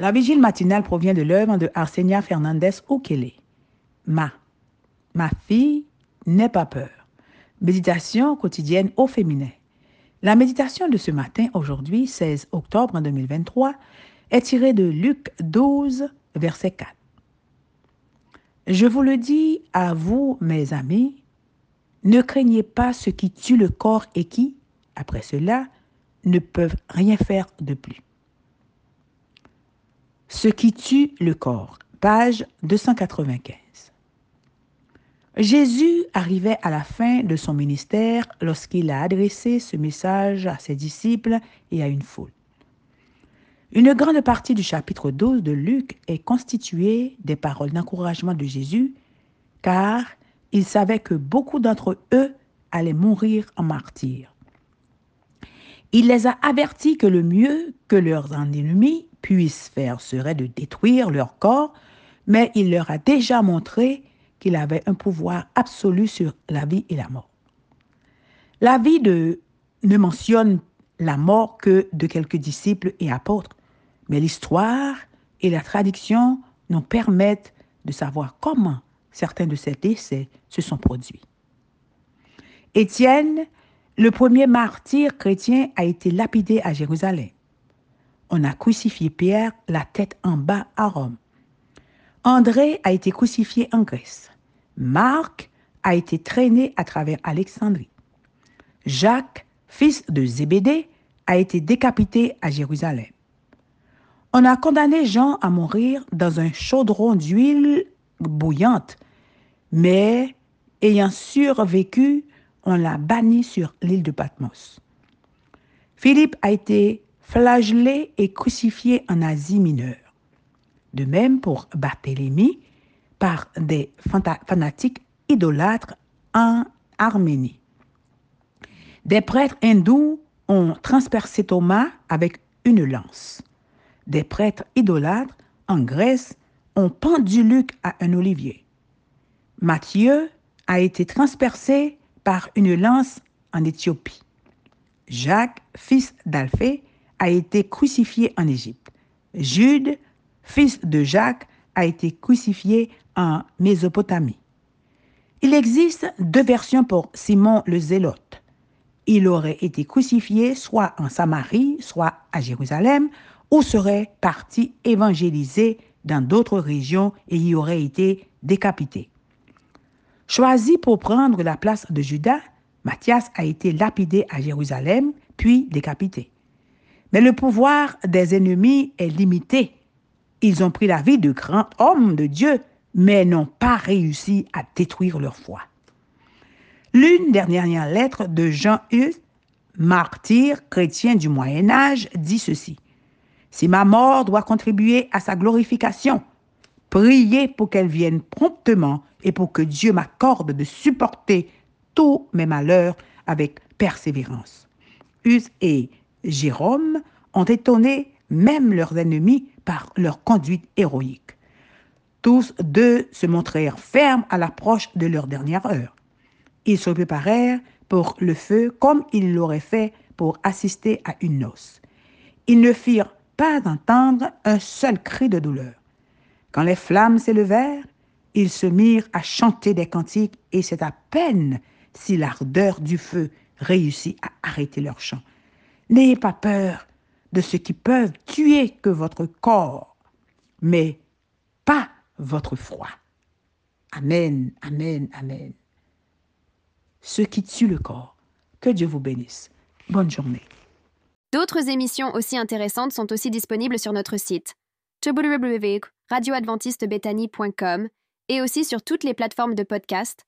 La vigile matinale provient de l'œuvre de Arsenia Fernandez Okele. Ma, ma fille, n'aie pas peur. Méditation quotidienne au féminin. La méditation de ce matin, aujourd'hui, 16 octobre 2023, est tirée de Luc 12, verset 4. Je vous le dis à vous, mes amis, ne craignez pas ce qui tue le corps et qui, après cela, ne peuvent rien faire de plus. Ce qui tue le corps, page 295. Jésus arrivait à la fin de son ministère lorsqu'il a adressé ce message à ses disciples et à une foule. Une grande partie du chapitre 12 de Luc est constituée des paroles d'encouragement de Jésus, car il savait que beaucoup d'entre eux allaient mourir en martyrs. Il les a avertis que le mieux que leurs ennemis puissent faire serait de détruire leur corps, mais il leur a déjà montré qu'il avait un pouvoir absolu sur la vie et la mort. La vie de, ne mentionne la mort que de quelques disciples et apôtres, mais l'histoire et la tradition nous permettent de savoir comment certains de ces décès se sont produits. Étienne, le premier martyr chrétien, a été lapidé à Jérusalem on a crucifié Pierre la tête en bas à Rome. André a été crucifié en Grèce. Marc a été traîné à travers Alexandrie. Jacques, fils de Zébédée, a été décapité à Jérusalem. On a condamné Jean à mourir dans un chaudron d'huile bouillante, mais ayant survécu, on l'a banni sur l'île de Patmos. Philippe a été flagellé et crucifié en Asie mineure. De même pour Barthélemy, par des fanatiques idolâtres en Arménie. Des prêtres hindous ont transpercé Thomas avec une lance. Des prêtres idolâtres en Grèce ont pendu Luc à un olivier. Matthieu a été transpercé par une lance en Éthiopie. Jacques, fils d'Alphée, a été crucifié en Égypte. Jude, fils de Jacques, a été crucifié en Mésopotamie. Il existe deux versions pour Simon le Zélote. Il aurait été crucifié soit en Samarie, soit à Jérusalem, ou serait parti évangéliser dans d'autres régions et y aurait été décapité. Choisi pour prendre la place de Judas, Matthias a été lapidé à Jérusalem, puis décapité. Mais le pouvoir des ennemis est limité. Ils ont pris la vie de grands hommes de Dieu, mais n'ont pas réussi à détruire leur foi. L'une des dernières lettres de Jean Hus, martyr chrétien du Moyen Âge, dit ceci. Si ma mort doit contribuer à sa glorification, priez pour qu'elle vienne promptement et pour que Dieu m'accorde de supporter tous mes malheurs avec persévérance. Hus et Jérôme ont étonné même leurs ennemis par leur conduite héroïque. Tous deux se montrèrent fermes à l'approche de leur dernière heure. Ils se préparèrent pour le feu comme ils l'auraient fait pour assister à une noce. Ils ne firent pas entendre un seul cri de douleur. Quand les flammes s'élevèrent, ils se mirent à chanter des cantiques et c'est à peine si l'ardeur du feu réussit à arrêter leur chant. N'ayez pas peur de ce qui peuvent tuer que votre corps, mais pas votre foi. Amen, amen, amen. Ce qui tue le corps. Que Dieu vous bénisse. Bonne journée. D'autres émissions aussi intéressantes sont aussi disponibles sur notre site www.radioadventistebethany.com et aussi sur toutes les plateformes de podcast